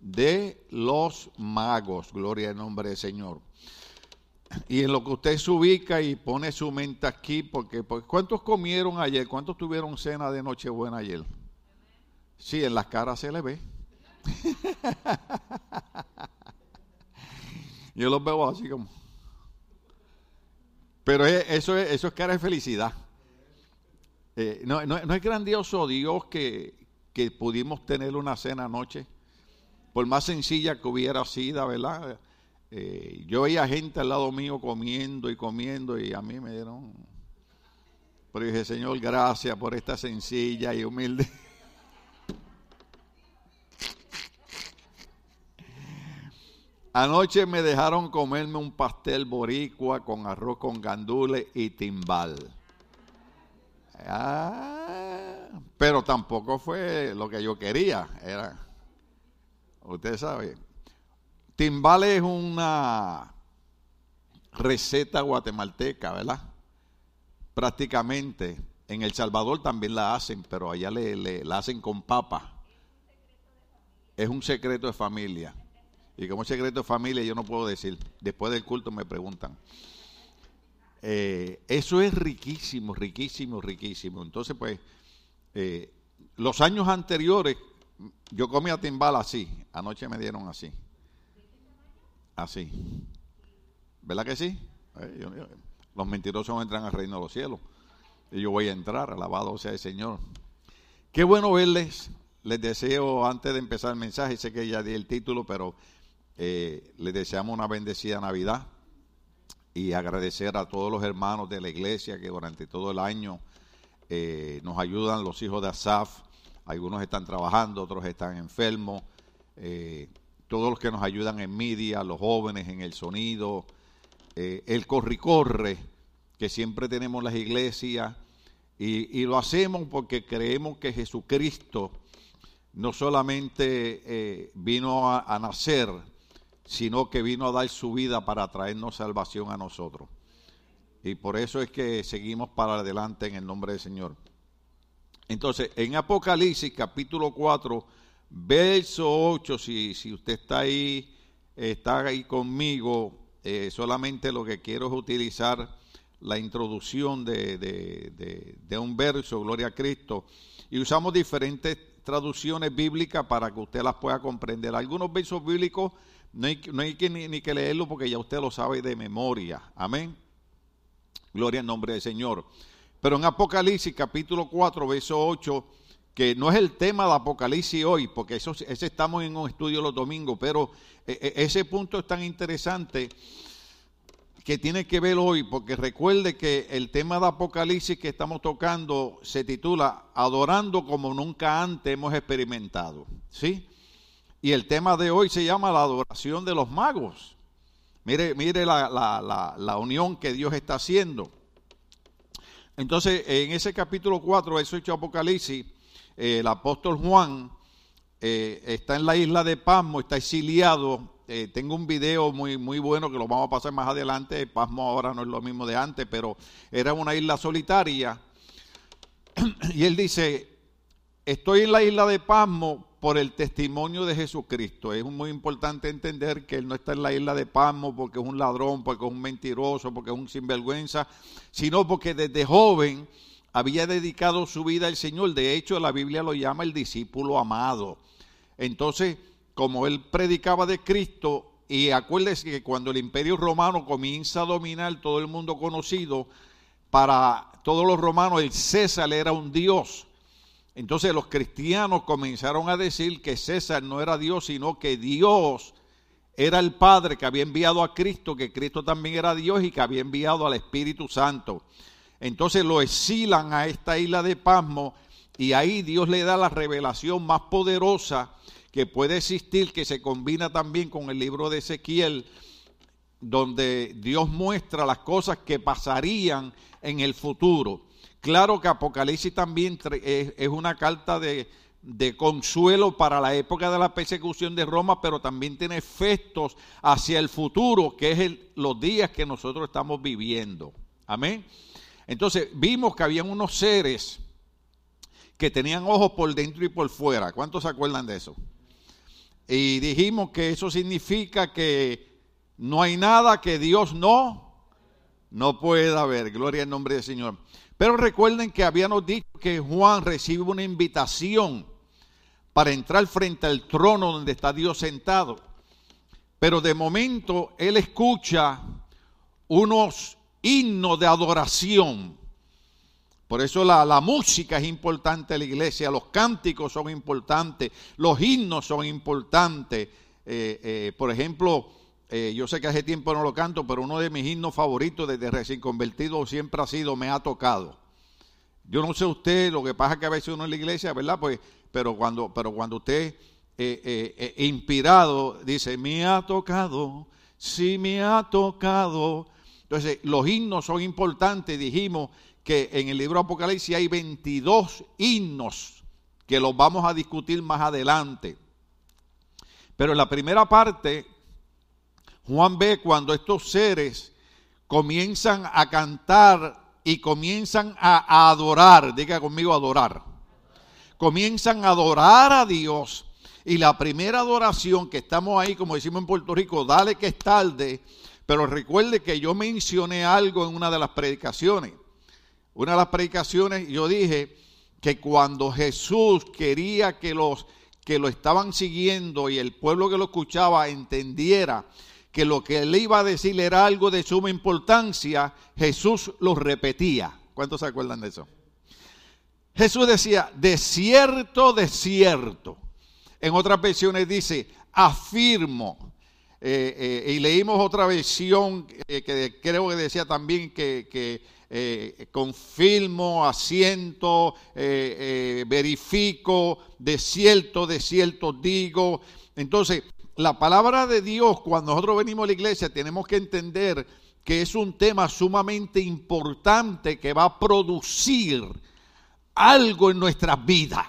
de los magos. Gloria al nombre del Señor. Y en lo que usted se ubica y pone su mente aquí, porque, ¿cuántos comieron ayer? ¿Cuántos tuvieron cena de Nochebuena ayer? Sí, en las caras se le ve. Yo los veo así como. Pero eso es, cara de felicidad. Eh, no, es grandioso Dios que, que, pudimos tener una cena anoche, por más sencilla que hubiera sido, ¿verdad? Eh, yo veía gente al lado mío comiendo y comiendo y a mí me dieron... Pero dije, Señor, gracias por esta sencilla y humilde. Anoche me dejaron comerme un pastel boricua con arroz con gandules y timbal. Ah, pero tampoco fue lo que yo quería. Era, usted sabe, timbal es una receta guatemalteca, ¿verdad? Prácticamente. En El Salvador también la hacen, pero allá le, la hacen con papa. Es un secreto de familia. Y como secreto de familia yo no puedo decir. Después del culto me preguntan. Eh, eso es riquísimo, riquísimo, riquísimo. Entonces, pues, eh, los años anteriores, yo comía timbal así. Anoche me dieron así. Así. ¿Verdad que sí? Los mentirosos entran al reino de los cielos. Y yo voy a entrar, alabado sea el Señor. Qué bueno verles. Les deseo, antes de empezar el mensaje, sé que ya di el título, pero eh, les deseamos una bendecida Navidad y agradecer a todos los hermanos de la iglesia que durante todo el año eh, nos ayudan, los hijos de Asaf. Algunos están trabajando, otros están enfermos. Eh, todos los que nos ayudan en media, los jóvenes en el sonido, el corre-corre que siempre tenemos las iglesias. Y, lo hacemos porque creemos que Jesucristo no solamente vino a nacer, sino que vino a dar su vida para traernos salvación a nosotros. Y por eso es que seguimos para adelante en el nombre del Señor. Entonces, en Apocalipsis capítulo 4, verso 8, si, si usted está ahí, está ahí conmigo, eh, solamente lo que quiero es utilizar la introducción de, de, un verso, Gloria a Cristo, y usamos diferentes traducciones bíblicas para que usted las pueda comprender. Algunos versos bíblicos no hay, no hay que ni, que leerlo porque ya usted lo sabe de memoria. Amén. Gloria al nombre del Señor. Pero en Apocalipsis capítulo 4, verso 8, que no es el tema de Apocalipsis hoy, porque eso, ese estamos en un estudio los domingos, pero eh, eh, ese punto es tan interesante que tiene que ver hoy, porque recuerde que el tema de Apocalipsis que estamos tocando se titula Adorando como nunca antes hemos experimentado. ¿Sí? Y el tema de hoy se llama la adoración de los magos. Mire, mire la, unión que Dios está haciendo. Entonces, en ese capítulo 4, eso hecho Apocalipsis, eh, el apóstol Juan eh, está en la isla de Pasmo, está exiliado. Eh, tengo un video muy, muy bueno que lo vamos a pasar más adelante. Pasmo ahora no es lo mismo de antes, pero era una isla solitaria. Y él dice, estoy en la isla de Pasmo por el testimonio de Jesucristo. Es muy importante entender que Él no está en la isla de Pasmo porque es un ladrón, porque es un mentiroso, porque es un sinvergüenza, sino porque desde joven había dedicado su vida al Señor. De hecho, la Biblia lo llama el discípulo amado. Entonces, como Él predicaba de Cristo, y acuérdese que cuando el imperio romano comienza a dominar todo el mundo conocido, para todos los romanos el César era un dios entonces los cristianos comenzaron a decir que César no era Dios, sino que Dios era el Padre que había enviado a Cristo, que Cristo también era Dios y que había enviado al Espíritu Santo. Entonces lo exilan a esta isla de Pasmo y ahí Dios le da la revelación más poderosa que puede existir, que se combina también con el libro de Ezequiel, donde Dios muestra las cosas que pasarían en el futuro. Claro que Apocalipsis también es una carta de, consuelo para la época de la persecución de Roma, pero también tiene efectos hacia el futuro, que es los días que nosotros estamos viviendo. Amén. Entonces vimos que habían unos seres que tenían ojos por dentro y por fuera. ¿Cuántos se acuerdan de eso? y dijimos que eso significa que no hay nada que Dios no, no pueda ver. Gloria al nombre del Señor. Pero recuerden que habíamos dicho que Juan recibe una invitación para entrar frente al trono donde está Dios sentado. Pero de momento él escucha unos himnos de adoración. Por eso la, música es importante en la iglesia, los cánticos son importantes, los himnos son importantes. Eh, eh, por ejemplo, eh, yo sé que hace tiempo no lo canto, pero uno de mis himnos favoritos desde recién convertido siempre ha sido Me ha tocado. Yo no sé usted, lo que pasa es que a veces uno en la iglesia, ¿verdad? Pues, pero cuando, pero cuando usted eh, inspirado dice, me ha tocado, sí me ha tocado. Entonces, los himnos son importantes, dijimos, que en el libro Apocalipsis hay 22 himnos que los vamos a discutir más adelante. Pero en la primera parte, Juan ve cuando estos seres comienzan a cantar y comienzan a, adorar, diga conmigo adorar, comienzan a adorar a Dios. Y la primera adoración que estamos ahí, como decimos en Puerto Rico, dale que es tarde, pero recuerde que yo mencioné algo en una de las predicaciones una de las predicaciones, yo dije que cuando Jesús quería que los que lo estaban siguiendo y el pueblo que lo escuchaba entendiera que lo que él iba a decir era algo de suma importancia, Jesús lo repetía. ¿Cuántos se acuerdan de eso? Jesús decía, de cierto, de cierto. En otras versiones dice, afirmo. Eh, eh, y leímos otra versión eh, que creo que decía también que eh, confirmo, asiento, verifico, de cierto, de cierto digo. Entonces, la palabra de Dios, cuando nosotros venimos a la iglesia, tenemos que entender que es un tema sumamente importante que va a producir algo en nuestras vidas.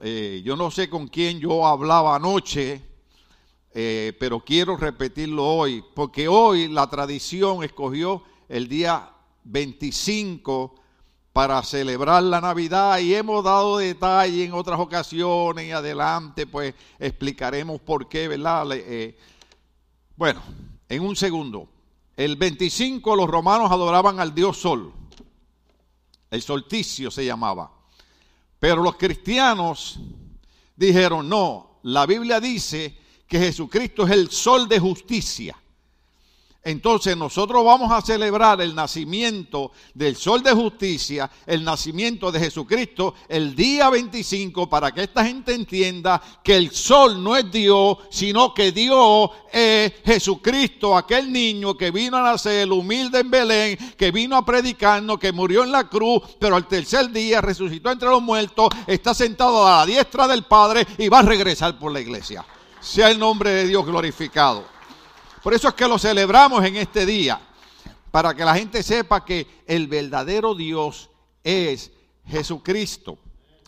yo no sé con quién yo hablaba anoche, pero quiero repetirlo hoy, porque hoy la tradición escogió el día 25 para celebrar la Navidad y hemos dado detalle en otras ocasiones y adelante pues explicaremos por qué, ¿verdad? Eh, bueno, en un segundo. El 25 los romanos adoraban al dios Sol. El solsticio se llamaba. Pero los cristianos dijeron, no, la Biblia dice que Jesucristo es el sol de justicia. Entonces nosotros vamos a celebrar el nacimiento del sol de justicia, el nacimiento de Jesucristo el día 25 para que esta gente entienda que el sol no es Dios, sino que Dios es Jesucristo, aquel niño que vino a nacer humilde en Belén, que vino a predicarnos, que murió en la cruz, pero al tercer día resucitó entre los muertos, está sentado a la diestra del Padre y va a regresar por la iglesia. Sea el nombre de Dios glorificado. Por eso es que lo celebramos en este día, para que la gente sepa que el verdadero Dios es Jesucristo.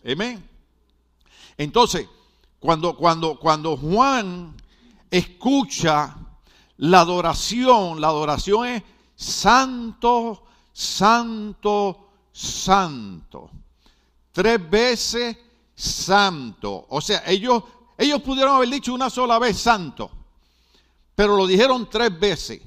Amén. Entonces, cuando, cuando, cuando Juan escucha la adoración, la adoración es santo, santo, santo. Tres veces santo. O sea, ellos, ellos pudieron haber dicho una sola vez santo pero lo dijeron tres veces.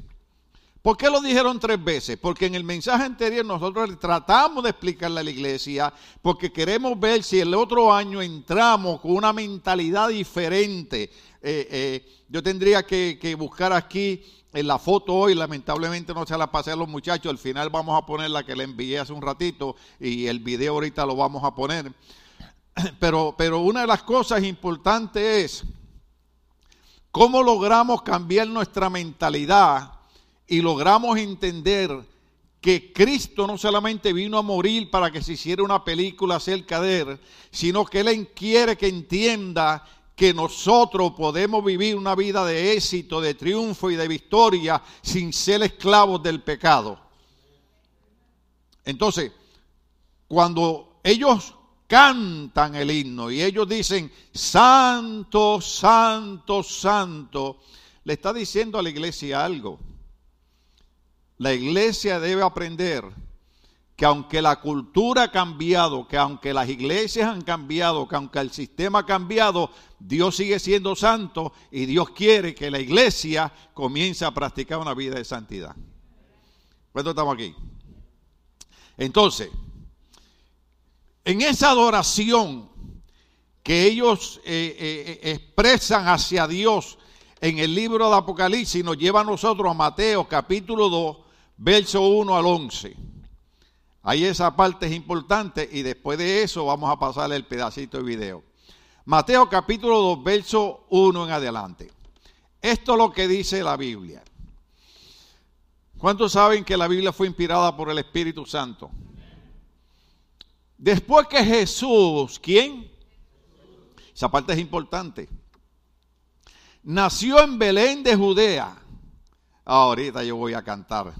¿Por qué lo dijeron tres veces? Porque en el mensaje anterior nosotros tratamos de explicarle a la iglesia, porque queremos ver si el otro año entramos con una mentalidad diferente. Eh, eh, yo tendría que, buscar aquí en la foto hoy, lamentablemente no se la pasé a los muchachos, al final vamos a poner la que le envié hace un ratito y el video ahorita lo vamos a poner. Pero, pero una de las cosas importantes es ¿Cómo logramos cambiar nuestra mentalidad y logramos entender que Cristo no solamente vino a morir para que se hiciera una película acerca de Él, sino que Él quiere que entienda que nosotros podemos vivir una vida de éxito, de triunfo y de victoria sin ser esclavos del pecado. Entonces, cuando ellos cantan el himno y ellos dicen, santo, santo, santo, le está diciendo a la iglesia algo. La iglesia debe aprender que aunque la cultura ha cambiado, que aunque las iglesias han cambiado, que aunque el sistema ha cambiado, Dios sigue siendo santo y Dios quiere que la iglesia comience a practicar una vida de santidad. ¿Cuánto estamos aquí? Entonces, en esa adoración que ellos eh, eh, eh, expresan hacia Dios en el libro de Apocalipsis, nos lleva a nosotros a Mateo capítulo 2, verso 1 al 11. Ahí esa parte es importante y después de eso vamos a pasarle el pedacito de video. Mateo capítulo 2, verso 1 en adelante. Esto es lo que dice la Biblia. ¿Cuántos saben que la Biblia fue inspirada por el Espíritu Santo? Después que Jesús, ¿quién? Esa parte es importante. Nació en Belén de Judea. Ahorita yo voy a cantar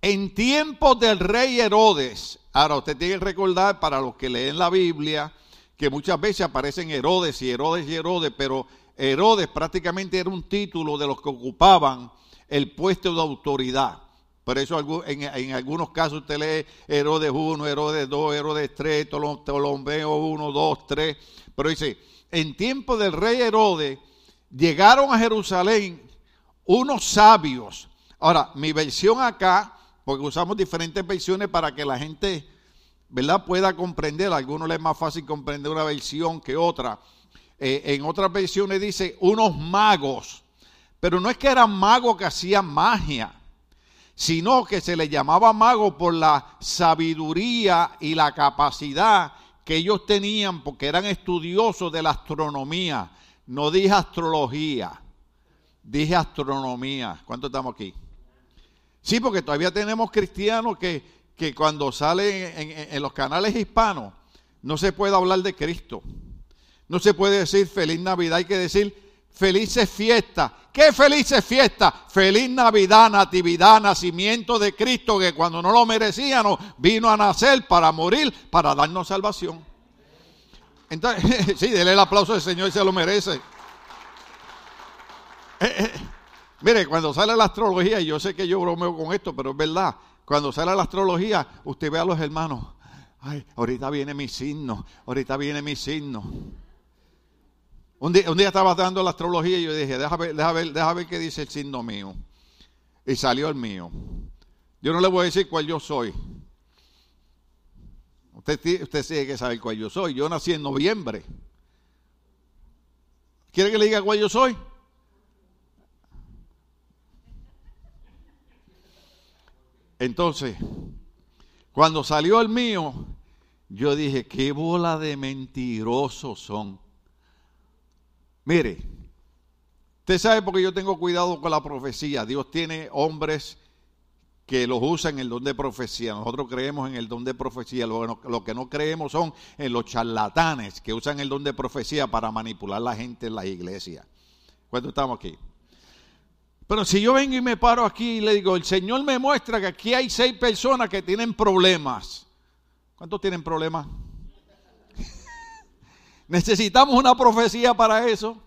en tiempos del rey Herodes. Ahora, usted tiene que recordar para los que leen la Biblia que muchas veces aparecen Herodes y Herodes y Herodes, pero Herodes prácticamente era un título de los que ocupaban el puesto de autoridad. Por eso en, algunos casos usted lee Herodes 1, Herodes 2, Herodes 3, Ptolomeo 1, 2, 3. Pero dice, en tiempo del rey Herodes llegaron a Jerusalén unos sabios. Ahora, mi versión acá porque usamos diferentes versiones para que la gente, ¿verdad?, pueda comprender. A algunos les es más fácil comprender una versión que otra. Eh, en otras versiones dice unos magos, pero no es que eran magos que hacían magia, sino que se les llamaba magos por la sabiduría y la capacidad que ellos tenían, porque eran estudiosos de la astronomía. No dije astrología, dije astronomía. ¿Cuánto estamos aquí? Sí, porque todavía tenemos cristianos que, cuando salen en, los canales hispanos no se puede hablar de Cristo. No se puede decir feliz Navidad, hay que decir felices fiestas. ¿Qué felices fiestas? Feliz Navidad, Natividad, nacimiento de Cristo que cuando no lo merecíamos vino a nacer para morir, para darnos salvación. Entonces, sí, dele el aplauso al Señor, se lo merece. Eh, eh, Mire, cuando sale la astrología, y yo sé que yo bromeo con esto, pero es verdad, cuando sale la astrología, usted ve a los hermanos, ay, ahorita viene mi signo, ahorita viene mi signo. Un día, estaba dando la astrología y yo dije, déjame ver, déjame, déjame ver qué dice el signo mío. Y salió el mío. Yo no le voy a decir cuál yo soy. Usted, usted tiene que saber cuál yo soy. Yo nací en noviembre. ¿Quiere que le diga cuál yo soy? Entonces, cuando salió el mío, yo dije, qué bola de mentirosos son. Mire, usted sabe porque yo tengo cuidado con la profecía. Dios tiene hombres que los usan en el don de profecía. Nosotros creemos en el don de profecía. Lo, que no creemos son en los charlatanes que usan el don de profecía para manipular a la gente en las iglesias. ¿Cuánto estamos aquí? Pero si yo vengo y me paro aquí y le digo, el Señor me muestra que aquí hay seis personas que tienen problemas. ¿Cuántos tienen problemas? Necesitamos una profecía para eso.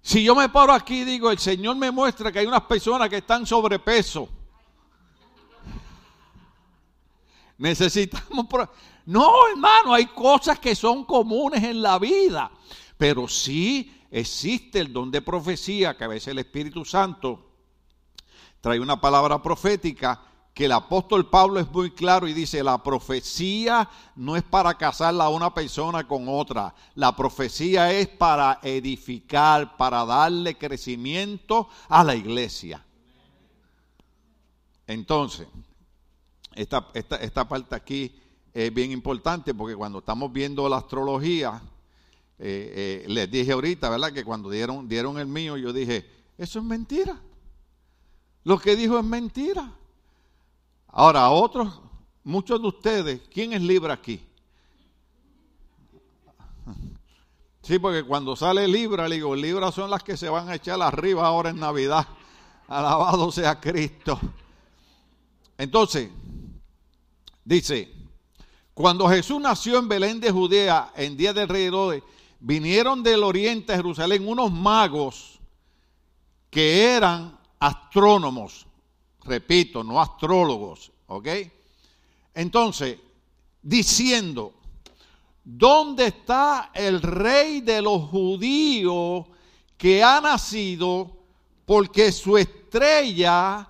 Si yo me paro aquí y digo, el Señor me muestra que hay unas personas que están sobrepeso. Necesitamos... No, hermano, hay cosas que son comunes en la vida. Pero sí existe el don de profecía, que a veces el Espíritu Santo trae una palabra profética, que el apóstol Pablo es muy claro y dice, la profecía no es para casarla a una persona con otra, la profecía es para edificar, para darle crecimiento a la iglesia. Entonces, esta, esta, esta parte aquí es bien importante porque cuando estamos viendo la astrología, eh, eh, les dije ahorita, ¿verdad? Que cuando dieron, dieron el mío, yo dije, eso es mentira. Lo que dijo es mentira. Ahora, otros, muchos de ustedes, ¿quién es Libra aquí? Sí, porque cuando sale Libra, le digo, Libra son las que se van a echar arriba ahora en Navidad. Alabado sea Cristo. Entonces, dice, cuando Jesús nació en Belén de Judea en día del rey Herodes, vinieron del oriente a Jerusalén unos magos que eran astrónomos, repito, no astrólogos, ¿Ok? Entonces, diciendo, ¿dónde está el rey de los judíos que ha nacido? Porque su estrella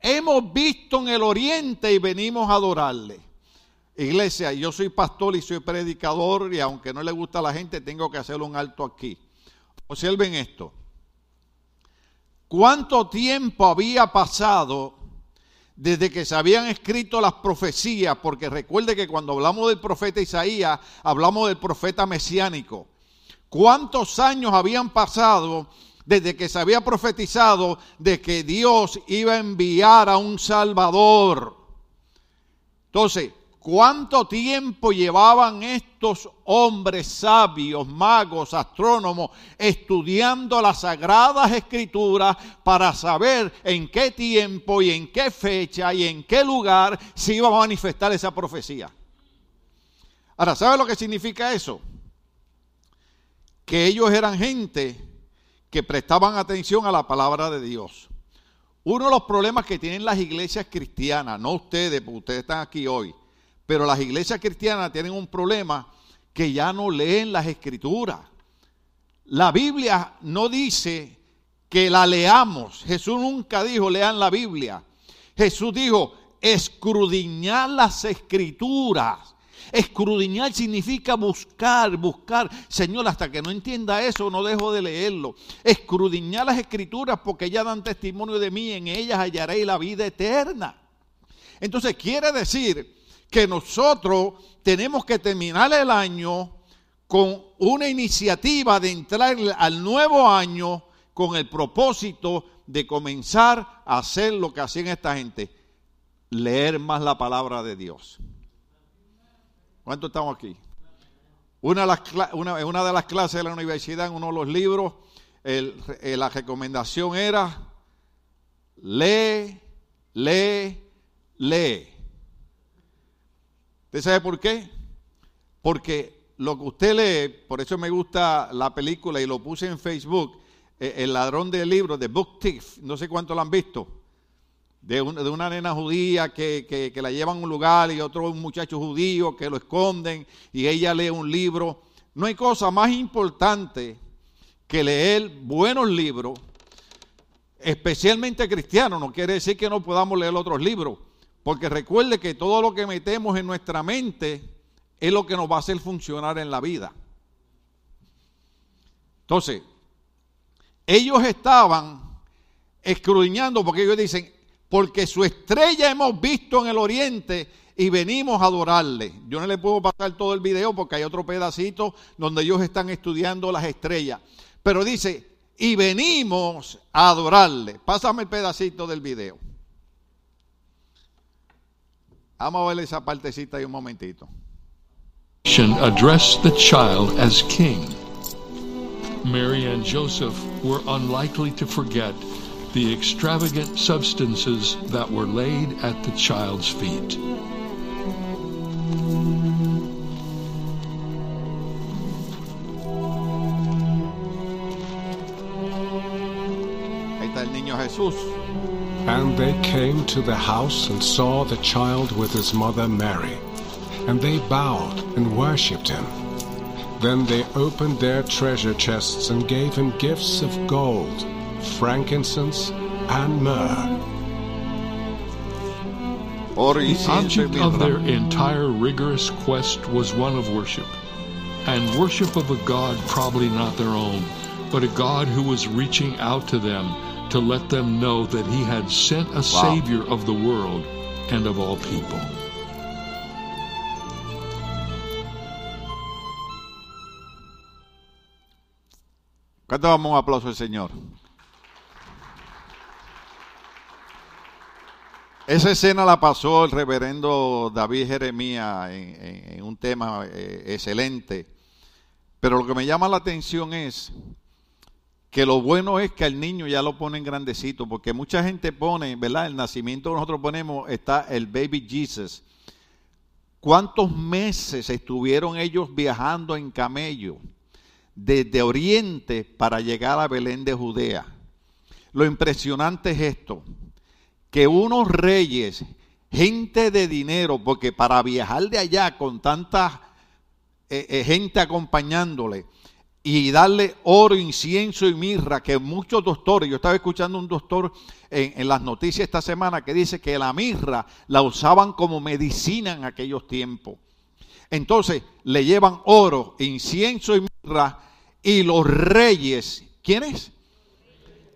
hemos visto en el oriente y venimos a adorarle. Iglesia, yo soy pastor y soy predicador y aunque no le gusta a la gente, tengo que hacer un alto aquí. Observen esto. ¿Cuánto tiempo había pasado desde que se habían escrito las profecías? Porque recuerde que cuando hablamos del profeta Isaías, hablamos del profeta mesiánico. ¿Cuántos años habían pasado desde que se había profetizado de que Dios iba a enviar a un Salvador? Entonces, ¿Cuánto tiempo llevaban estos hombres sabios, magos, astrónomos, estudiando las sagradas escrituras para saber en qué tiempo y en qué fecha y en qué lugar se iba a manifestar esa profecía? Ahora, ¿sabe lo que significa eso? Que ellos eran gente que prestaban atención a la palabra de Dios. Uno de los problemas que tienen las iglesias cristianas, no ustedes, porque ustedes están aquí hoy, pero las iglesias cristianas tienen un problema que ya no leen las escrituras. La Biblia no dice que la leamos. Jesús nunca dijo lean la Biblia. Jesús dijo escrudiñar las escrituras. Escrudiñar significa buscar, buscar. Señor, hasta que no entienda eso, no dejo de leerlo. Escrudiñar las escrituras porque ellas dan testimonio de mí, en ellas hallaré la vida eterna. Entonces quiere decir que nosotros tenemos que terminar el año con una iniciativa de entrar al nuevo año con el propósito de comenzar a hacer lo que hacían esta gente, leer más la palabra de Dios. ¿Cuántos estamos aquí? Una de, las, una, de las clases de la universidad, en uno de los libros, eh, la recomendación era, lee, lee, lee. ¿Usted sabe por qué? Porque lo que usted lee, por eso me gusta la película y lo puse en Facebook, eh, El ladrón de libros, de Book Thief, no sé cuánto lo han visto, de, una nena judía que, la llevan a un lugar y otro un muchacho judío que lo esconden y ella lee un libro. No hay cosa más importante que leer buenos libros, especialmente cristianos, no quiere decir que no podamos leer otros libros porque recuerde que todo lo que metemos en nuestra mente es lo que nos va a hacer funcionar en la vida. Entonces, ellos estaban escrudiñando porque ellos dicen, porque su estrella hemos visto en el oriente y venimos a adorarle. Yo no le puedo pasar todo el video porque hay otro pedacito donde ellos están estudiando las estrellas. Pero dice, y venimos a adorarle. Pásame el pedacito del video. Vamos a ver esa partecita ahí un momentito. Addressed the child as king. Mary and Joseph were unlikely to forget the extravagant substances that were laid at the child's feet. Ahí está el niño Jesús. And they came to the house and saw the child with his mother Mary. And they bowed and worshipped him. Then they opened their treasure chests and gave him gifts of gold, frankincense, and myrrh. The object of their entire rigorous quest was one of worship. And worship of a God probably not their own, but a God who was reaching out to them to let them know that he had sent a wow. Savior of the world and of all people. ¿Cuánto damos un aplauso al Señor? Esa escena la pasó el reverendo David Jeremías en, en, en un tema eh, excelente. Pero lo que me llama la atención es que lo bueno es que al niño ya lo ponen grandecito, porque mucha gente pone, ¿verdad? El nacimiento nosotros ponemos está el baby Jesus. ¿Cuántos meses estuvieron ellos viajando en camello desde Oriente para llegar a Belén de Judea? Lo impresionante es esto, que unos reyes gente de dinero, porque para viajar de allá con tanta eh, eh, gente acompañándole y darle oro, incienso y mirra, que muchos doctores, yo estaba escuchando un doctor en, las noticias esta semana que dice que la mirra la usaban como medicina en aquellos tiempos. Entonces le llevan oro, incienso y mirra y los reyes, ¿quiénes?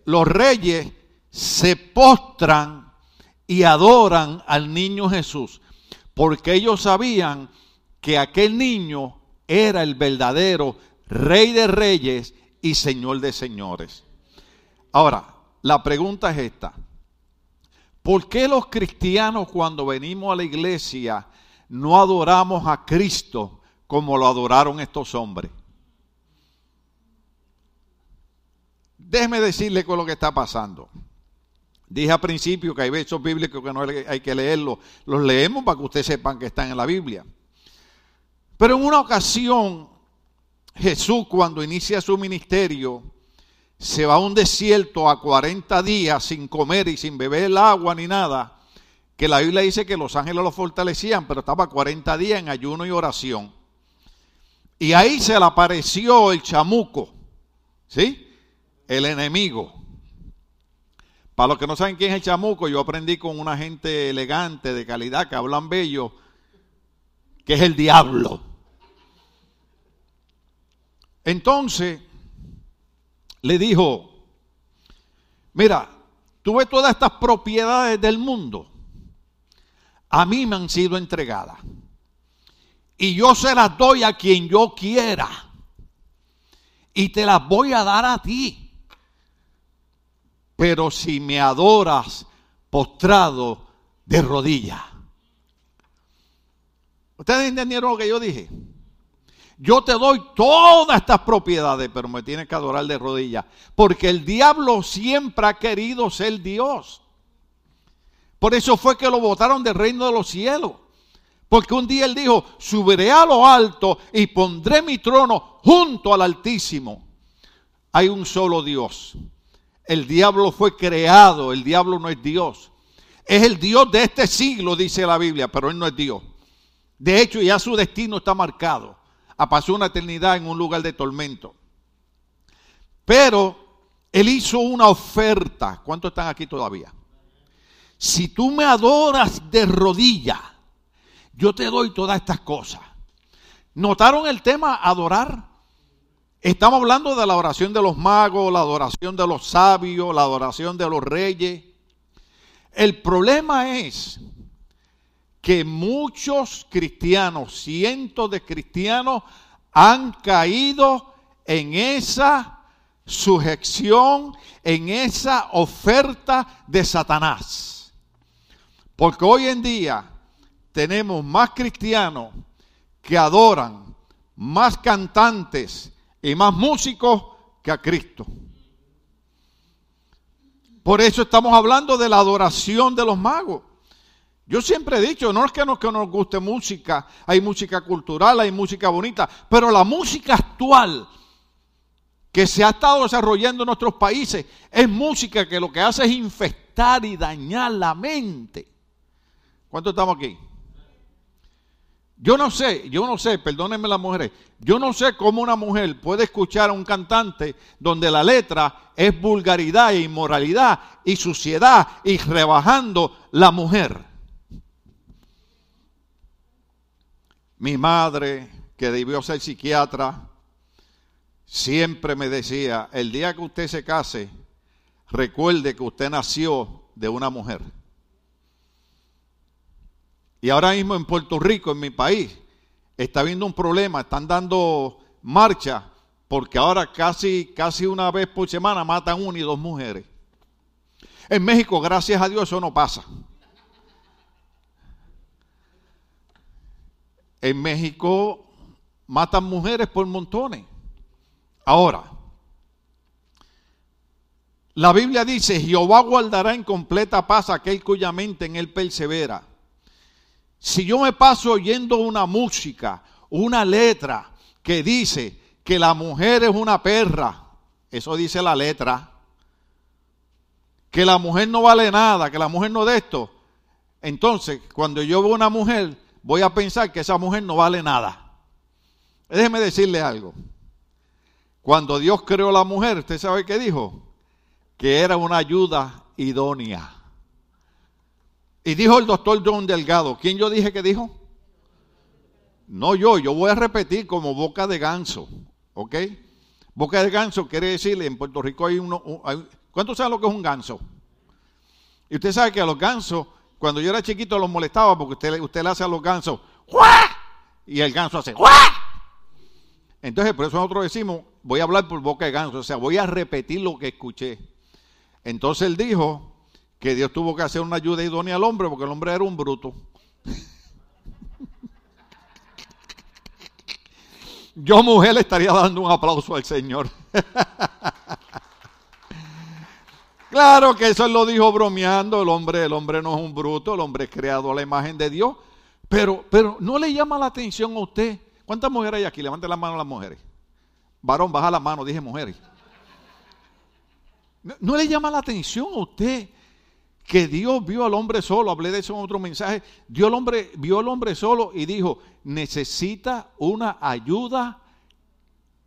Los reyes se postran y adoran al niño Jesús, porque ellos sabían que aquel niño era el verdadero rey de reyes y señor de señores. Ahora, la pregunta es esta. ¿Por qué los cristianos cuando venimos a la iglesia no adoramos a Cristo como lo adoraron estos hombres? Déjeme decirle con lo que está pasando. Dije al principio que hay versos bíblicos que no hay que leerlos. Los leemos para que ustedes sepan que están en la Biblia. Pero en una ocasión, Jesús cuando inicia su ministerio, se va a un desierto a 40 días sin comer y sin beber el agua ni nada, que la Biblia dice que los ángeles lo fortalecían, pero estaba 40 días en ayuno y oración. Y ahí se le apareció el chamuco, ¿sí? El enemigo. Para los que no saben quién es el chamuco, yo aprendí con una gente elegante, de calidad, que hablan bello, que es el diablo. Entonces, le dijo, mira, tú ves todas estas propiedades del mundo, a mí me han sido entregadas. Y yo se las doy a quien yo quiera. Y te las voy a dar a ti. Pero si me adoras postrado de rodillas. ¿Ustedes entendieron lo que yo dije? Yo te doy todas estas propiedades, pero me tienes que adorar de rodillas. Porque el diablo siempre ha querido ser Dios. Por eso fue que lo votaron del reino de los cielos. Porque un día él dijo, subiré a lo alto y pondré mi trono junto al Altísimo. Hay un solo Dios. El diablo fue creado, el diablo no es Dios. Es el Dios de este siglo, dice la Biblia, pero él no es Dios. De hecho, ya su destino está marcado. A una eternidad en un lugar de tormento. Pero él hizo una oferta. ¿Cuántos están aquí todavía? Si tú me adoras de rodilla, yo te doy todas estas cosas. ¿Notaron el tema adorar? Estamos hablando de la oración de los magos, la adoración de los sabios, la adoración de los reyes. El problema es que muchos cristianos, cientos de cristianos, han caído en esa sujeción, en esa oferta de Satanás. Porque hoy en día tenemos más cristianos que adoran, más cantantes, y más músicos que a Cristo. Por eso estamos hablando de la adoración de los magos. Yo siempre he dicho, no es que no que nos guste música, hay música cultural, hay música bonita, pero la música actual que se ha estado desarrollando en nuestros países es música que lo que hace es infectar y dañar la mente. ¿Cuántos estamos aquí? Yo no sé, yo no sé, perdónenme las mujeres, yo no sé cómo una mujer puede escuchar a un cantante donde la letra es vulgaridad e inmoralidad y suciedad y rebajando la mujer. Mi madre, que debió ser psiquiatra, siempre me decía, el día que usted se case, recuerde que usted nació de una mujer. Y ahora mismo en Puerto Rico, en mi país, está habiendo un problema, están dando marcha porque ahora casi, casi una vez por semana matan una y dos mujeres. En México, gracias a Dios, eso no pasa. En México matan mujeres por montones. Ahora, la Biblia dice, Jehová guardará en completa paz aquel cuya mente en él persevera. Si yo me paso oyendo una música, una letra que dice que la mujer es una perra, eso dice la letra, que la mujer no vale nada, que la mujer no de esto, entonces cuando yo veo una mujer, voy a pensar que esa mujer no vale nada. Déjeme decirle algo. Cuando Dios creó la mujer, ¿usted sabe qué dijo? Que era una ayuda idónea. Y dijo el doctor John Delgado, ¿quién yo dije que dijo? No yo, yo voy a repetir como boca de ganso, ¿ok? Boca de ganso quiere decir, en Puerto Rico hay uno, ¿cuántos saben lo que es un ganso? Y usted sabe que a los gansos, cuando yo era chiquito los molestaba porque usted, usted le hace a los gansos, ¡Juá! Y el ganso hace, ¡Juá! Entonces, por eso nosotros decimos, voy a hablar por boca de ganso, o sea, voy a repetir lo que escuché. Entonces él dijo que Dios tuvo que hacer una ayuda idónea al hombre porque el hombre era un bruto. Yo, mujer, le estaría dando un aplauso al Señor. claro que eso lo dijo bromeando. El hombre, el hombre no es un bruto, el hombre es creado a la imagen de Dios. Pero, pero no le llama la atención a usted. ¿Cuántas mujeres hay aquí? Levante la mano a las mujeres. Varón, baja la mano, dije mujeres. No, le llama la atención a usted que Dios vio al hombre solo, hablé de eso en otro mensaje, Dios al hombre, vio al hombre solo y dijo, necesita una ayuda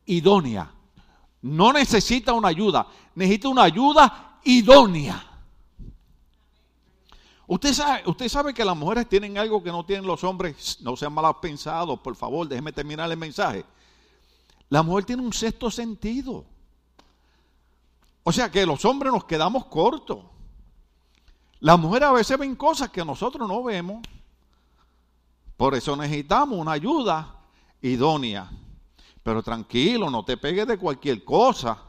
idónea. No necesita una ayuda, necesita una ayuda idónea. Usted sabe, usted sabe que las mujeres tienen algo que no tienen los hombres, no sean malas pensados, por favor, déjeme terminar el mensaje. La mujer tiene un sexto sentido. O sea que los hombres nos quedamos cortos. Las mujeres a veces ven cosas que nosotros no vemos. Por eso necesitamos una ayuda idónea. Pero tranquilo, no te pegues de cualquier cosa.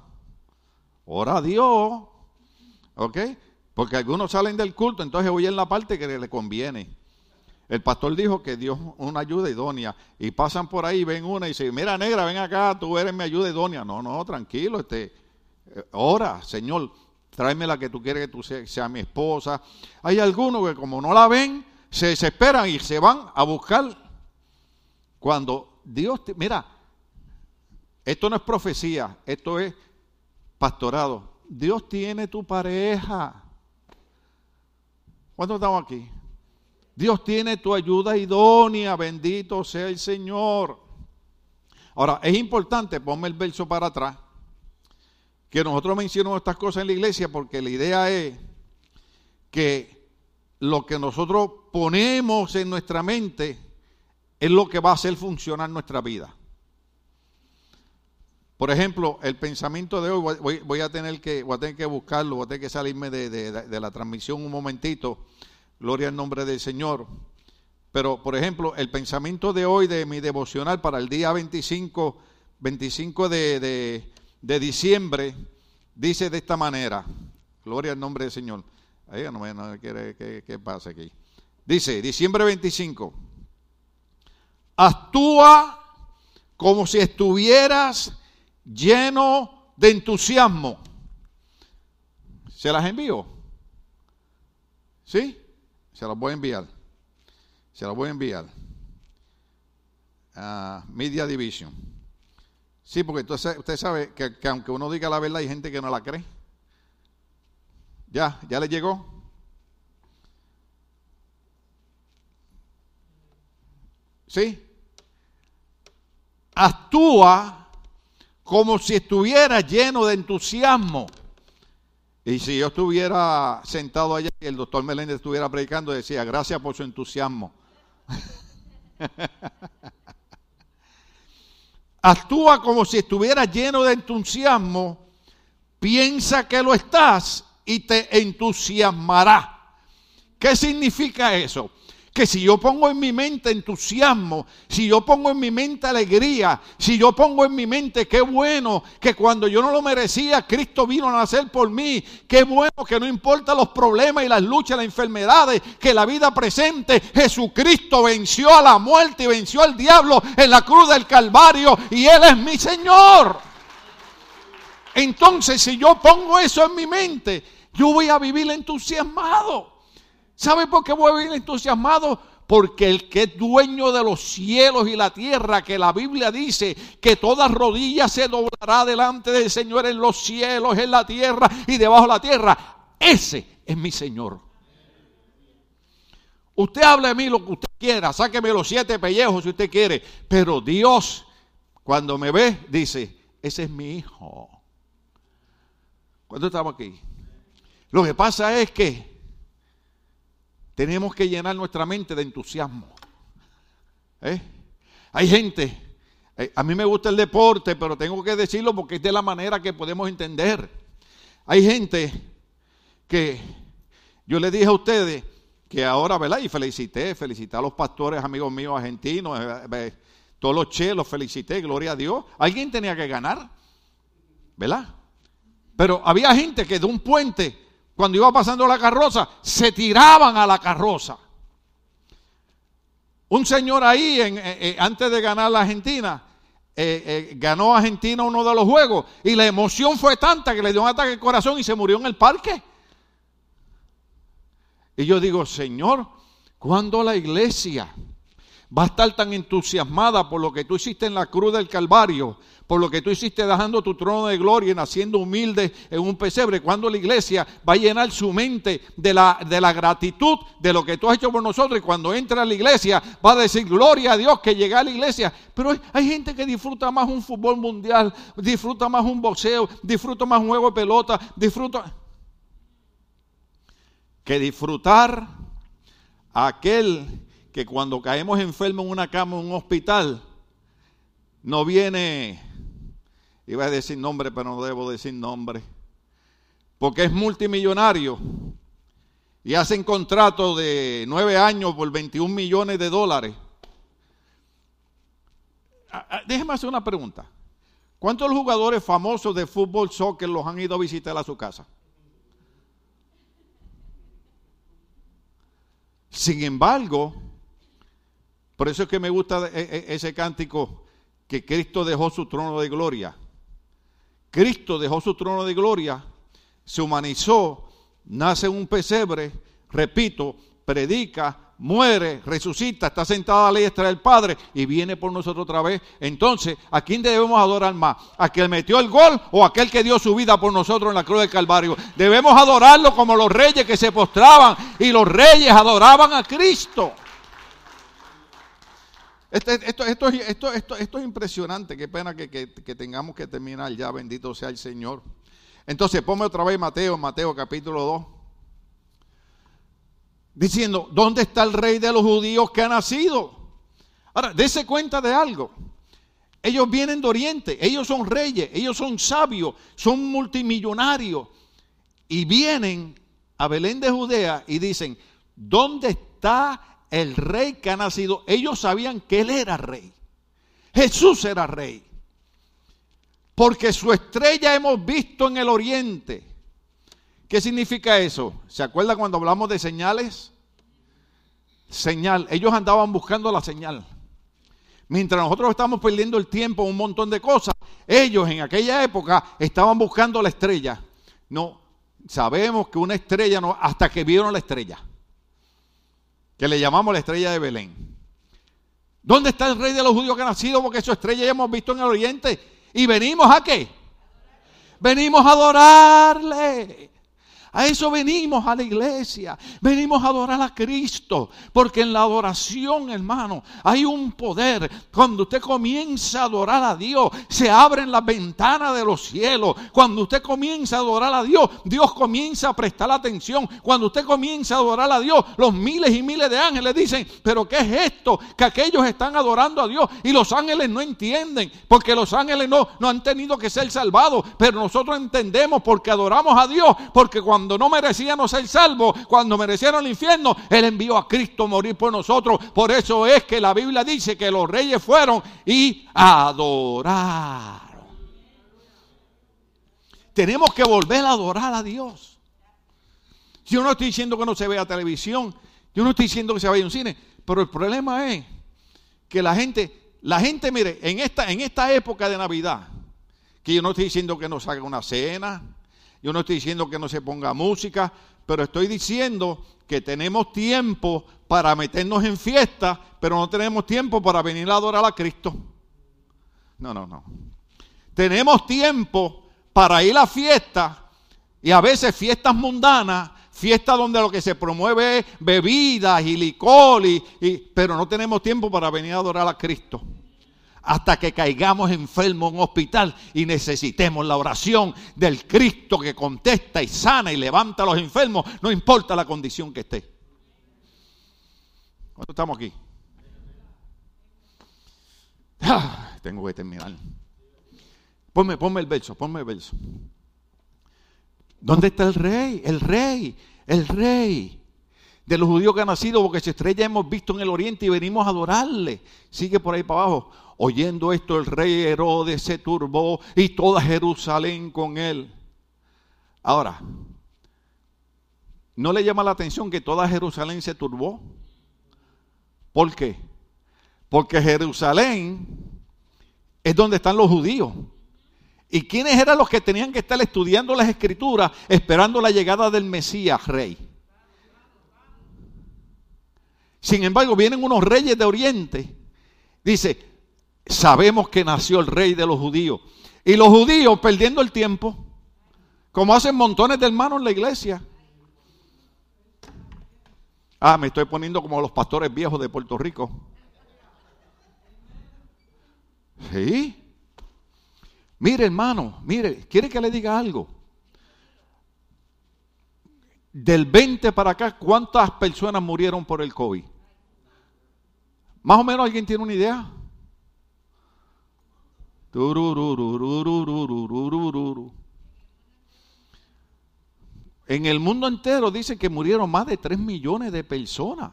Ora a Dios. ¿Ok? Porque algunos salen del culto, entonces voy en la parte que le conviene. El pastor dijo que Dios una ayuda idónea. Y pasan por ahí, ven una y dicen, mira negra, ven acá, tú eres mi ayuda idónea. No, no, tranquilo, este, eh, ora, Señor, tráeme la que tú quieres que tú sea, mi esposa. Hay algunos que como no la ven, se desesperan y se van a buscar. Cuando Dios, mira, esto no es profecía, esto es pastorado. Dios tiene tu pareja. ¿Cuántos estamos aquí? Dios tiene tu ayuda idónea, bendito sea el Señor. Ahora, es importante, ponme el verso para atrás que nosotros mencionamos estas cosas en la iglesia porque la idea es que lo que nosotros ponemos en nuestra mente es lo que va a hacer funcionar nuestra vida. Por ejemplo, el pensamiento de hoy, voy, a, tener que, voy a tener que buscarlo, voy a tener que salirme de, de la transmisión un momentito. Gloria al nombre del Señor. Pero, por ejemplo, el pensamiento de hoy de mi devocional para el día 25, 25 de, de diciembre dice de esta manera, gloria al nombre del Señor. Ahí no me aquí. Dice, diciembre 25, actúa como si estuvieras lleno de entusiasmo. ¿Se las envío? ¿Sí? Se las voy a enviar. Se las voy a enviar. a Media Division. Sí, porque entonces usted sabe que, aunque uno diga la verdad hay gente que no la cree. Ya, ya le llegó. ¿Sí? Actúa como si estuviera lleno de entusiasmo. Y si yo estuviera sentado allá y el doctor Meléndez estuviera predicando, decía, gracias por su entusiasmo. actúa como si estuviera lleno de entusiasmo, piensa que lo estás y te entusiasmará. ¿Qué significa eso? Que si yo pongo en mi mente entusiasmo, si yo pongo en mi mente alegría, si yo pongo en mi mente qué bueno que cuando yo no lo merecía, Cristo vino a nacer por mí, qué bueno que no importa los problemas y las luchas, las enfermedades, que la vida presente, Jesucristo venció a la muerte y venció al diablo en la cruz del Calvario y Él es mi Señor. Entonces, si yo pongo eso en mi mente, yo voy a vivir entusiasmado. ¿Sabe por qué voy vivir entusiasmado? Porque el que es dueño de los cielos y la tierra, que la Biblia dice que toda rodilla se doblará delante del Señor en los cielos, en la tierra y debajo de la tierra, ese es mi Señor. Usted hable de mí lo que usted quiera, sáqueme los siete pellejos si usted quiere, pero Dios, cuando me ve, dice, ese es mi hijo. ¿Cuándo estamos aquí? Lo que pasa es que tenemos que llenar nuestra mente de entusiasmo. ¿Eh? Hay gente, eh, a mí me gusta el deporte, pero tengo que decirlo porque es de la manera que podemos entender. Hay gente que yo le dije a ustedes que ahora, ¿verdad? Y felicité, felicité a los pastores, amigos míos argentinos, eh, todos los chelos, felicité, gloria a Dios. Alguien tenía que ganar, ¿verdad? Pero había gente que de un puente, cuando iba pasando la carroza, se tiraban a la carroza. Un señor ahí, eh, eh, antes de ganar la Argentina, eh, ganó Argentina uno de los juegos y la emoción fue tanta que le dio un ataque al corazón y se murió en el parque. Y yo digo, Señor, ¿cuándo la iglesia va a estar tan entusiasmada por lo que tú hiciste en la cruz del Calvario, por lo que tú hiciste dejando tu trono de gloria y naciendo humilde en un pesebre, cuando la iglesia va a llenar su mente de la, de la gratitud de lo que tú has hecho por nosotros y cuando entra a la iglesia va a decir gloria a Dios que llega a la iglesia. Pero hay, gente que disfruta más un fútbol mundial, disfruta más un boxeo, disfruta más un juego de pelota, disfruta que disfrutar aquel que cuando caemos enfermos en una cama en un hospital, no viene, iba a decir nombre, pero no debo decir nombre, porque es multimillonario y hacen contrato de nueve años por 21 millones de dólares. Ah, ah, déjeme hacer una pregunta. ¿Cuántos jugadores famosos de fútbol, soccer los han ido a visitar a su casa? Sin embargo, por eso es que me gusta e, e, ese cántico que Cristo dejó su trono de gloria. Cristo dejó su trono de gloria, se humanizó, nace en un pesebre, repito, predica, muere, resucita, está sentada a la diestra del Padre y viene por nosotros otra vez. Entonces, ¿a quién debemos adorar más? ¿A quien metió el gol o a aquel que dio su vida por nosotros en la cruz del Calvario? Debemos adorarlo como los reyes que se postraban y los reyes adoraban a Cristo. Este, esto, esto, esto, esto, esto, es impresionante, qué pena que, tengamos que terminar ya, bendito sea el Señor. Entonces, ponme otra vez Mateo, Mateo capítulo 2. Diciendo, ¿dónde está el rey de los judíos que ha nacido? Ahora, dése cuenta de algo. Ellos vienen de Oriente, ellos son reyes, ellos son sabios, son multimillonarios. Y vienen a Belén de Judea y dicen, ¿dónde está el rey que ha nacido, ellos sabían que él era rey. Jesús era rey. Porque su estrella hemos visto en el oriente. ¿Qué significa eso? ¿Se acuerda cuando hablamos de señales? Señal. Ellos andaban buscando la señal. Mientras nosotros estamos perdiendo el tiempo en un montón de cosas, ellos en aquella época estaban buscando la estrella. No, sabemos que una estrella no, hasta que vieron la estrella que le llamamos la estrella de Belén. ¿Dónde está el rey de los judíos que ha nacido? Porque su estrella ya hemos visto en el oriente. ¿Y venimos a qué? Venimos a adorarle. A eso venimos a la iglesia. Venimos a adorar a Cristo. Porque en la adoración, hermano, hay un poder. Cuando usted comienza a adorar a Dios, se abren las ventanas de los cielos. Cuando usted comienza a adorar a Dios, Dios comienza a prestar atención. Cuando usted comienza a adorar a Dios, los miles y miles de ángeles dicen, pero ¿qué es esto? Que aquellos están adorando a Dios y los ángeles no entienden. Porque los ángeles no, no han tenido que ser salvados. Pero nosotros entendemos porque adoramos a Dios. Porque cuando cuando no merecíamos ser salvos, cuando merecieron el infierno, Él envió a Cristo a morir por nosotros. Por eso es que la Biblia dice que los reyes fueron y adoraron. Tenemos que volver a adorar a Dios. Yo no estoy diciendo que no se vea televisión, yo no estoy diciendo que se vaya a un cine, pero el problema es que la gente, la gente, mire, en esta, en esta época de Navidad, que yo no estoy diciendo que nos haga una cena, yo no estoy diciendo que no se ponga música, pero estoy diciendo que tenemos tiempo para meternos en fiesta, pero no tenemos tiempo para venir a adorar a Cristo. No, no, no. Tenemos tiempo para ir a fiesta y a veces fiestas mundanas, fiesta donde lo que se promueve es bebidas y licor, y, pero no tenemos tiempo para venir a adorar a Cristo. Hasta que caigamos enfermos en un hospital y necesitemos la oración del Cristo que contesta y sana y levanta a los enfermos, no importa la condición que esté. ¿Cuánto estamos aquí? Ah, tengo que terminar. Ponme, ponme el verso, ponme el verso. ¿Dónde está el rey? El rey, el rey de los judíos que ha nacido, porque su estrella hemos visto en el oriente y venimos a adorarle. Sigue por ahí para abajo. Oyendo esto, el rey Herodes se turbó y toda Jerusalén con él. Ahora, ¿no le llama la atención que toda Jerusalén se turbó? ¿Por qué? Porque Jerusalén es donde están los judíos. ¿Y quiénes eran los que tenían que estar estudiando las escrituras, esperando la llegada del Mesías rey? Sin embargo, vienen unos reyes de Oriente. Dice, sabemos que nació el rey de los judíos. Y los judíos perdiendo el tiempo, como hacen montones de hermanos en la iglesia. Ah, me estoy poniendo como los pastores viejos de Puerto Rico. Sí. Mire, hermano, mire, ¿quiere que le diga algo? Del 20 para acá, ¿cuántas personas murieron por el COVID? Más o menos alguien tiene una idea. En el mundo entero dice que murieron más de 3 millones de personas.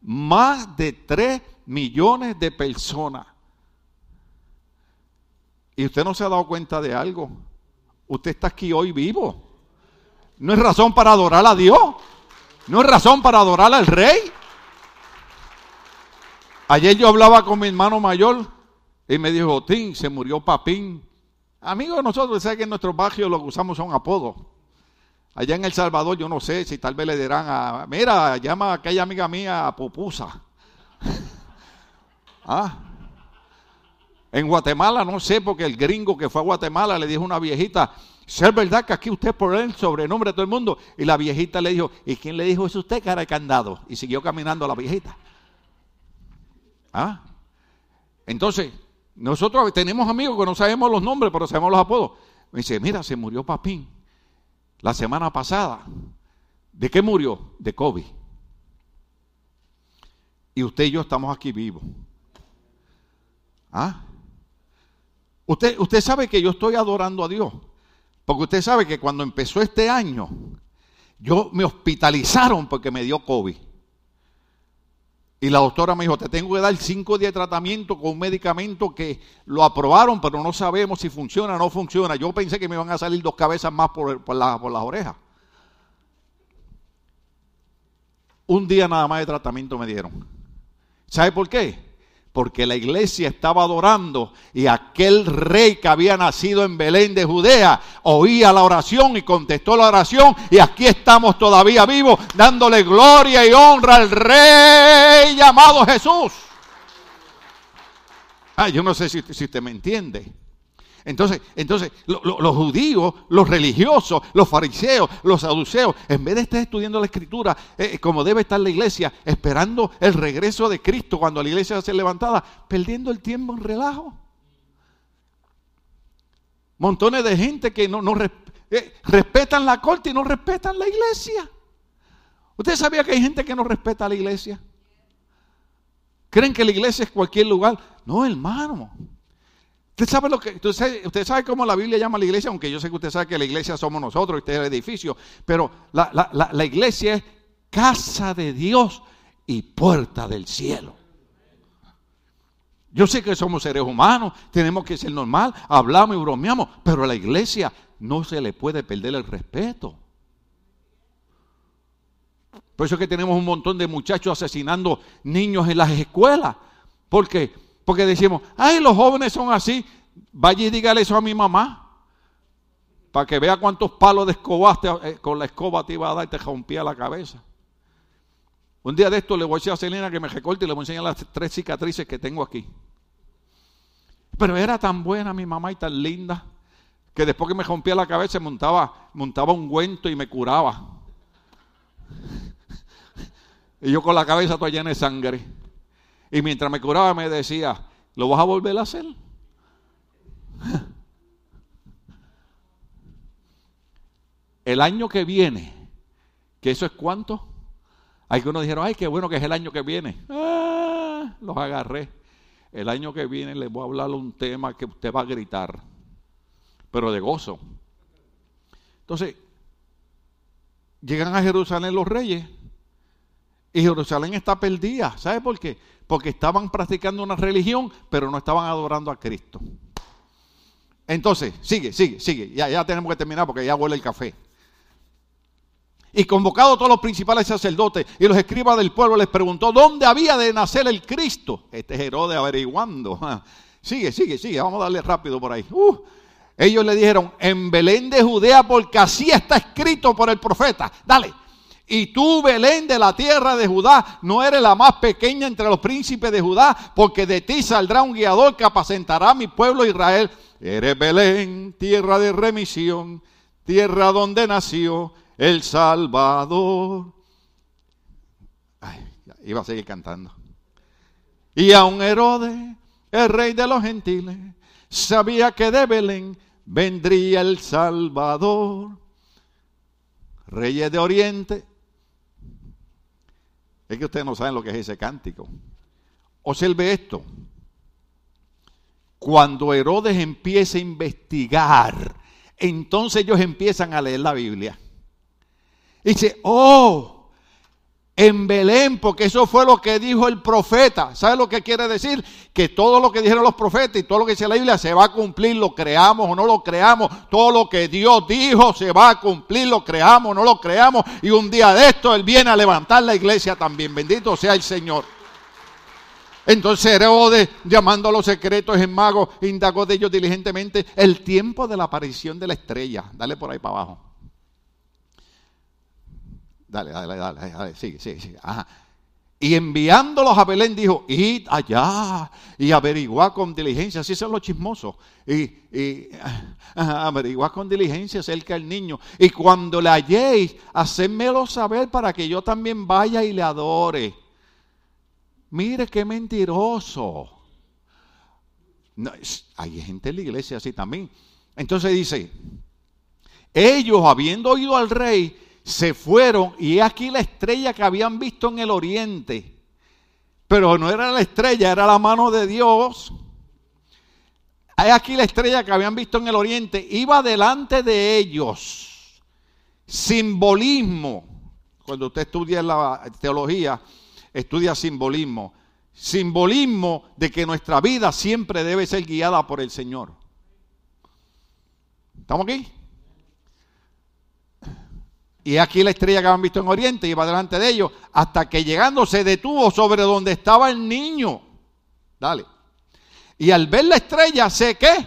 Más de 3 millones de personas. Y usted no se ha dado cuenta de algo. Usted está aquí hoy vivo. No es razón para adorar a Dios. No es razón para adorar al rey. Ayer yo hablaba con mi hermano mayor y me dijo, Tim, se murió Papín. Amigos nosotros, saben que en nuestro barrio lo que usamos son apodos. Allá en El Salvador yo no sé si tal vez le dirán a, mira, llama a aquella amiga mía a Pupusa. ¿Ah? En Guatemala no sé, porque el gringo que fue a Guatemala le dijo a una viejita, ¿es verdad que aquí usted por el sobrenombre de todo el mundo? Y la viejita le dijo, ¿y quién le dijo eso usted, cara de candado? Y siguió caminando la viejita. ¿Ah? Entonces, nosotros tenemos amigos que no sabemos los nombres, pero sabemos los apodos. Me dice, mira, se murió Papín la semana pasada. ¿De qué murió? De COVID. Y usted y yo estamos aquí vivos. ¿Ah? Usted, usted sabe que yo estoy adorando a Dios. Porque usted sabe que cuando empezó este año, yo me hospitalizaron porque me dio COVID. Y la doctora me dijo, te tengo que dar cinco días de tratamiento con un medicamento que lo aprobaron, pero no sabemos si funciona o no funciona. Yo pensé que me iban a salir dos cabezas más por, por, por las orejas. Un día nada más de tratamiento me dieron. ¿Sabe por qué? Porque la iglesia estaba adorando y aquel rey que había nacido en Belén de Judea oía la oración y contestó la oración y aquí estamos todavía vivos dándole gloria y honra al rey llamado Jesús. Ah, yo no sé si, si usted me entiende. Entonces, entonces los judíos, los religiosos, los fariseos, los saduceos, en vez de estar estudiando la escritura, eh, eh, como debe estar la iglesia, esperando el regreso de Cristo cuando la iglesia va a ser levantada, perdiendo el tiempo en relajo. Montones de gente que no, eh, respetan la corte y no respetan la iglesia. ¿Usted sabía que hay gente que no respeta la iglesia? ¿Creen que la iglesia es cualquier lugar? No, hermano. Usted sabe lo que, usted sabe, cómo la Biblia llama a la iglesia, aunque yo sé que usted sabe que la iglesia somos nosotros, este es el edificio, pero la, la iglesia es casa de Dios y puerta del cielo. Yo sé que somos seres humanos, tenemos que ser normal, hablamos y bromeamos, pero a la iglesia no se le puede perder el respeto. Por eso es que tenemos un montón de muchachos asesinando niños en las escuelas. ¿Por qué? Porque decimos, ay, los jóvenes son así. Vaya y dígale eso a mi mamá. Para que vea cuántos palos de escoba eh, con la escoba te iba a dar y te rompía la cabeza. Un día de esto le voy a decir a Selena que me recorte y le voy a enseñar las tres cicatrices que tengo aquí. Pero era tan buena mi mamá y tan linda que después que me rompía la cabeza montaba, montaba un guento y me curaba. Y yo con la cabeza toda llena de sangre. Y mientras me curaba me decía, ¿lo vas a volver a hacer? El año que viene, que eso es cuánto, algunos dijeron, ay, qué bueno que es el año que viene. Ah, los agarré. El año que viene les voy a hablar un tema que usted va a gritar, pero de gozo. Entonces, llegan a Jerusalén los reyes y Jerusalén está perdida. ¿Sabe por qué? Porque estaban practicando una religión, pero no estaban adorando a Cristo. Entonces, sigue, sigue, sigue. Ya, ya tenemos que terminar porque ya huele el café. Y convocado todos los principales sacerdotes y los escribas del pueblo, les preguntó dónde había de nacer el Cristo. Este es Herodes averiguando. Sigue, sigue, sigue. Vamos a darle rápido por ahí. Uh, ellos le dijeron, en Belén de Judea, porque así está escrito por el profeta. Dale. Y tú, Belén de la tierra de Judá, no eres la más pequeña entre los príncipes de Judá, porque de ti saldrá un guiador que apacentará a mi pueblo Israel. Eres Belén, tierra de remisión, tierra donde nació el Salvador. Iba a seguir cantando. Y aun Herodes, el rey de los gentiles, sabía que de Belén vendría el Salvador. Reyes de Oriente. Es que ustedes no saben lo que es ese cántico. Observe esto. Cuando Herodes empieza a investigar, entonces ellos empiezan a leer la Biblia. Y dice, oh, en Belén, porque eso fue lo que dijo el profeta. ¿Sabe lo que quiere decir? Que todo lo que dijeron los profetas y todo lo que dice la Biblia se va a cumplir, lo creamos o no lo creamos. Todo lo que Dios dijo se va a cumplir, lo creamos o no lo creamos. Y un día de esto Él viene a levantar la iglesia también. Bendito sea el Señor. Entonces Herodes, llamando a los secretos en magos, indagó de ellos diligentemente el tiempo de la aparición de la estrella. Dale por ahí para abajo. Dale, dale, dale, dale, sigue, sigue, sigue. Y enviándolos a Belén dijo, id allá y averiguad con diligencia, así son los chismosos, y, y averiguad con diligencia acerca del niño. Y cuando le halléis, hacedmelo saber para que yo también vaya y le adore. Mire qué mentiroso. hay gente en la iglesia así también. Entonces dice, ellos habiendo oído al rey, se fueron y aquí la estrella que habían visto en el oriente. Pero no era la estrella, era la mano de Dios. Hay aquí la estrella que habían visto en el oriente. Iba delante de ellos. Simbolismo. Cuando usted estudia la teología, estudia simbolismo. Simbolismo de que nuestra vida siempre debe ser guiada por el Señor. ¿Estamos aquí? Y aquí la estrella que habían visto en Oriente iba delante de ellos hasta que llegando se detuvo sobre donde estaba el niño. Dale. Y al ver la estrella, ¿sé qué?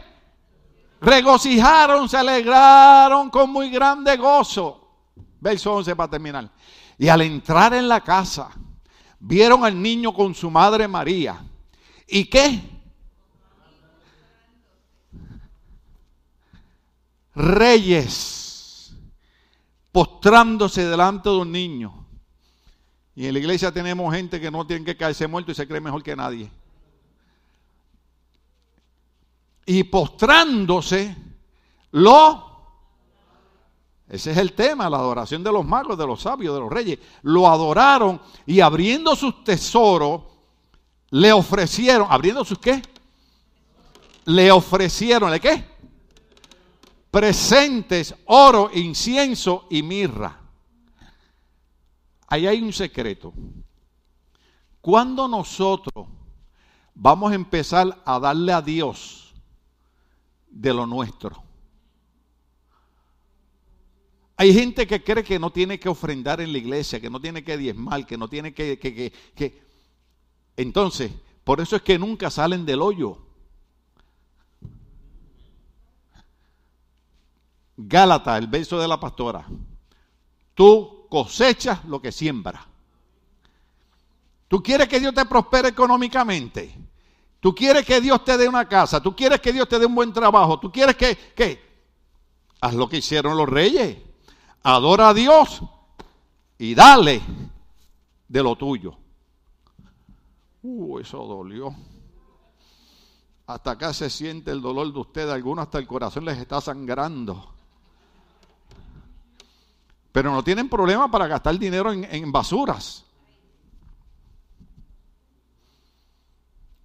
Regocijaron, se alegraron con muy grande gozo. Verso 11 para terminar. Y al entrar en la casa, vieron al niño con su madre María. ¿Y qué? Reyes postrándose delante de un niño. Y en la iglesia tenemos gente que no tiene que caerse muerto y se cree mejor que nadie. Y postrándose, lo... Ese es el tema, la adoración de los magos, de los sabios, de los reyes. Lo adoraron y abriendo sus tesoros, le ofrecieron, abriendo sus qué? Le ofrecieron, ¿le qué? Presentes oro, incienso y mirra. Ahí hay un secreto. Cuando nosotros vamos a empezar a darle a Dios de lo nuestro. Hay gente que cree que no tiene que ofrendar en la iglesia, que no tiene que diezmar, que no tiene que, que, que... Entonces, por eso es que nunca salen del hoyo. Gálata, el verso de la pastora. Tú cosechas lo que siembras. Tú quieres que Dios te prospere económicamente. Tú quieres que Dios te dé una casa. Tú quieres que Dios te dé un buen trabajo. Tú quieres que, que Haz lo que hicieron los reyes. Adora a Dios y dale de lo tuyo. Uh, eso dolió. Hasta acá se siente el dolor de ustedes. Algunos hasta el corazón les está sangrando. Pero no tienen problema para gastar dinero en, basuras.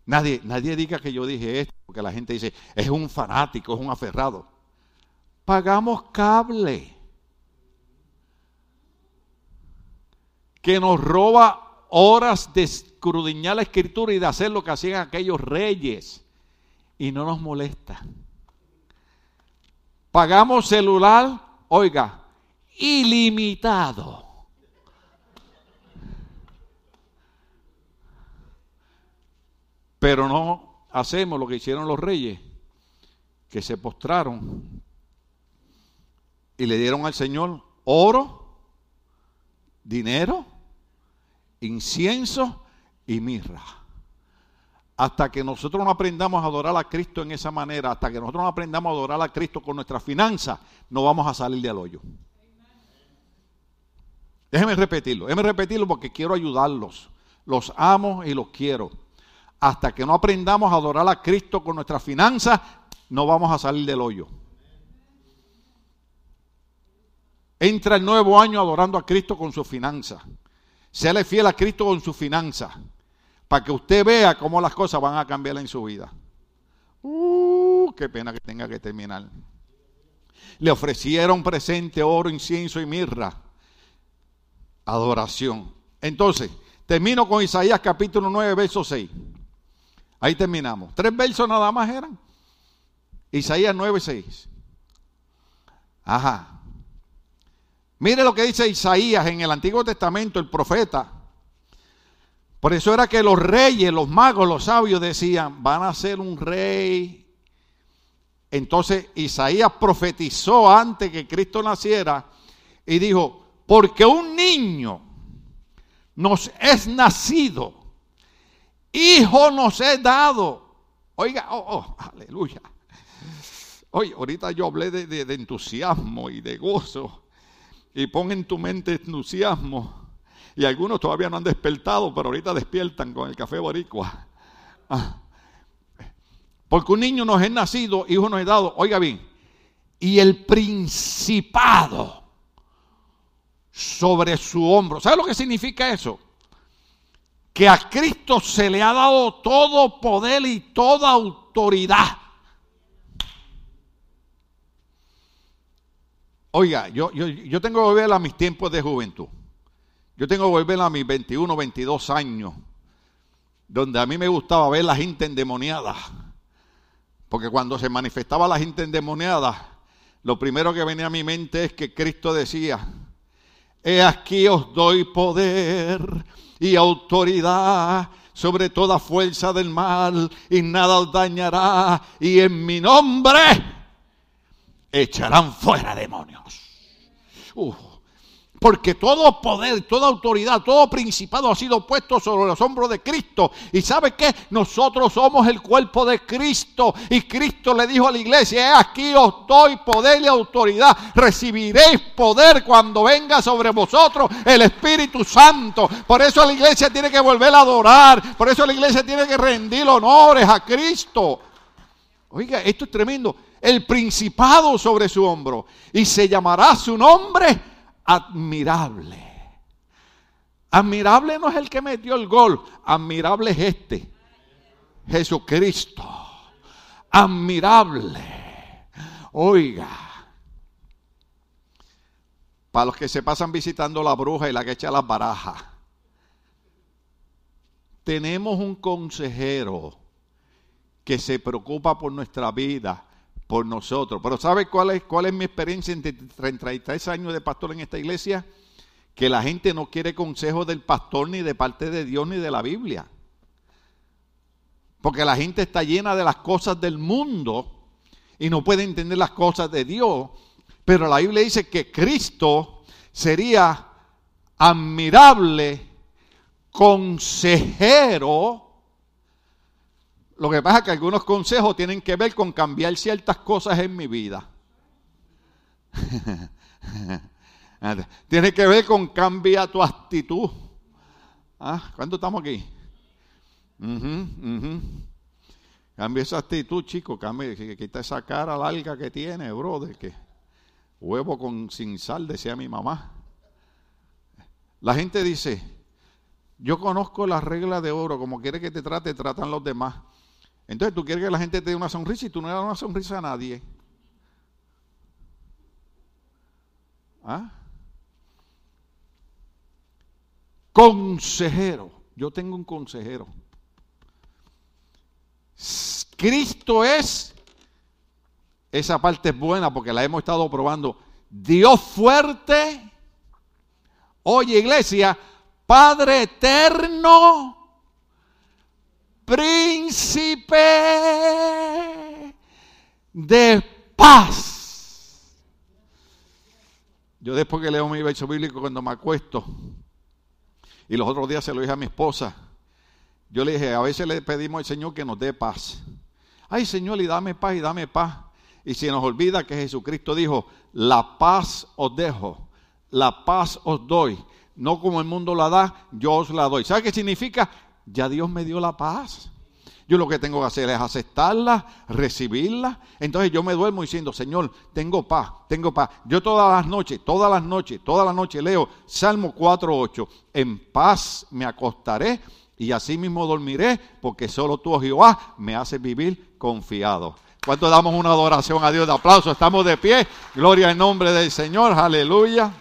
Nadie, nadie diga que yo dije esto, porque la gente dice, es un fanático, es un aferrado. Pagamos cable. Que nos roba horas de escrudiñar la escritura y de hacer lo que hacían aquellos reyes. Y no nos molesta. Pagamos celular, oiga, ilimitado. Pero no hacemos lo que hicieron los reyes, que se postraron y le dieron al Señor oro, dinero, incienso y mirra. Hasta que nosotros no aprendamos a adorar a Cristo en esa manera, hasta que nosotros no aprendamos a adorar a Cristo con nuestras finanzas, no vamos a salir del hoyo. Déjeme repetirlo, déjeme repetirlo porque quiero ayudarlos. Los amo y los quiero hasta que no aprendamos a adorar a Cristo con nuestras finanzas, no vamos a salir del hoyo. Entra el nuevo año adorando a Cristo con sus finanzas. Séale fiel a Cristo con sus finanzas. Para que usted vea cómo las cosas van a cambiar en su vida. Uh, qué pena que tenga que terminar. Le ofrecieron presente oro, incienso y mirra. Adoración. Entonces, termino con Isaías capítulo 9, verso 6. Ahí terminamos. Tres versos nada más eran. Isaías 9, 6. Ajá. Mire lo que dice Isaías en el Antiguo Testamento, el profeta. Por eso era que los reyes, los magos, los sabios decían, van a ser un rey. Entonces Isaías profetizó antes que Cristo naciera y dijo, porque un niño nos es nacido Hijo nos he dado. Oiga, oh, oh, aleluya. Oye, ahorita yo hablé de, entusiasmo y de gozo. Y pon en tu mente entusiasmo. Y algunos todavía no han despertado, pero ahorita despiertan con el café boricua. Ah. Porque un niño nos es nacido, hijo nos es dado. Oiga bien. Y el principado sobre su hombro. ¿Sabe lo que significa eso? que a Cristo se le ha dado todo poder y toda autoridad. Oiga, yo, yo, tengo que volver a mis tiempos de juventud. Yo tengo que volver a mis 21, 22 años, donde a mí me gustaba ver la gente endemoniada. Porque cuando se manifestaba la gente endemoniada, lo primero que venía a mi mente es que Cristo decía, he aquí os doy poder y autoridad sobre toda fuerza del mal y nada os dañará y en mi nombre echarán fuera demonios. Porque todo poder, toda autoridad, todo principado ha sido puesto sobre los hombros de Cristo. Y sabe que nosotros somos el cuerpo de Cristo. Y Cristo le dijo a la iglesia, aquí os doy poder y autoridad. Recibiréis poder cuando venga sobre vosotros el Espíritu Santo. Por eso la iglesia tiene que volver a adorar. Por eso la iglesia tiene que rendir honores a Cristo. Oiga, esto es tremendo. El principado sobre su hombro. Y se llamará su nombre admirable. Admirable no es el que metió el gol, admirable es este, Jesucristo. Admirable. Oiga, para los que se pasan visitando la bruja y la que echa las barajas, tenemos un consejero que se preocupa por nuestra vida, por nosotros. Pero ¿sabe cuál es, cuál es mi experiencia en 33 años de pastor en esta iglesia? Que la gente no quiere consejos del pastor ni de parte de Dios ni de la Biblia. Porque la gente está llena de las cosas del mundo y no puede entender las cosas de Dios. Pero la Biblia dice que Cristo sería admirable consejero lo que pasa es que algunos consejos tienen que ver con cambiar ciertas cosas en mi vida. Tiene que ver con cambia tu actitud. ¿Ah? ¿Cuánto estamos aquí? Cambia esa actitud, chico. Cambia, quita esa cara larga que tiene, brother. Que huevo con sin sal, decía mi mamá. La gente dice, yo conozco las reglas de oro, como quiere que te trate, tratan los demás. Entonces tú quieres que la gente te dé una sonrisa y tú no le das una sonrisa a nadie. ¿Ah? Consejero. Yo tengo un consejero. Cristo es, esa parte es buena porque la hemos estado probando. Dios fuerte. Oye, iglesia, Padre eterno, príncipe de paz. Yo después que leo mi verso bíblico cuando me acuesto, y los otros días se lo dije a mi esposa, yo le dije, a veces le pedimos al Señor que nos dé paz. Ay Señor, y dame paz y dame paz. Y si nos olvida que Jesucristo dijo, la paz os dejo, la paz os doy no como el mundo la da, yo os la doy. ¿Sabe qué significa? Ya Dios me dio la paz. Yo lo que tengo que hacer es aceptarla, recibirla. Entonces yo me duermo diciendo, Señor, tengo paz, tengo paz. Yo todas las noches, todas las noches, todas las noches leo Salmo 4.8. En paz me acostaré y así mismo dormiré, porque solo tú, oh Jehová, me haces vivir confiado. ¿Cuánto damos una adoración a Dios de aplauso? Estamos de pie. Gloria al nombre del Señor. Aleluya.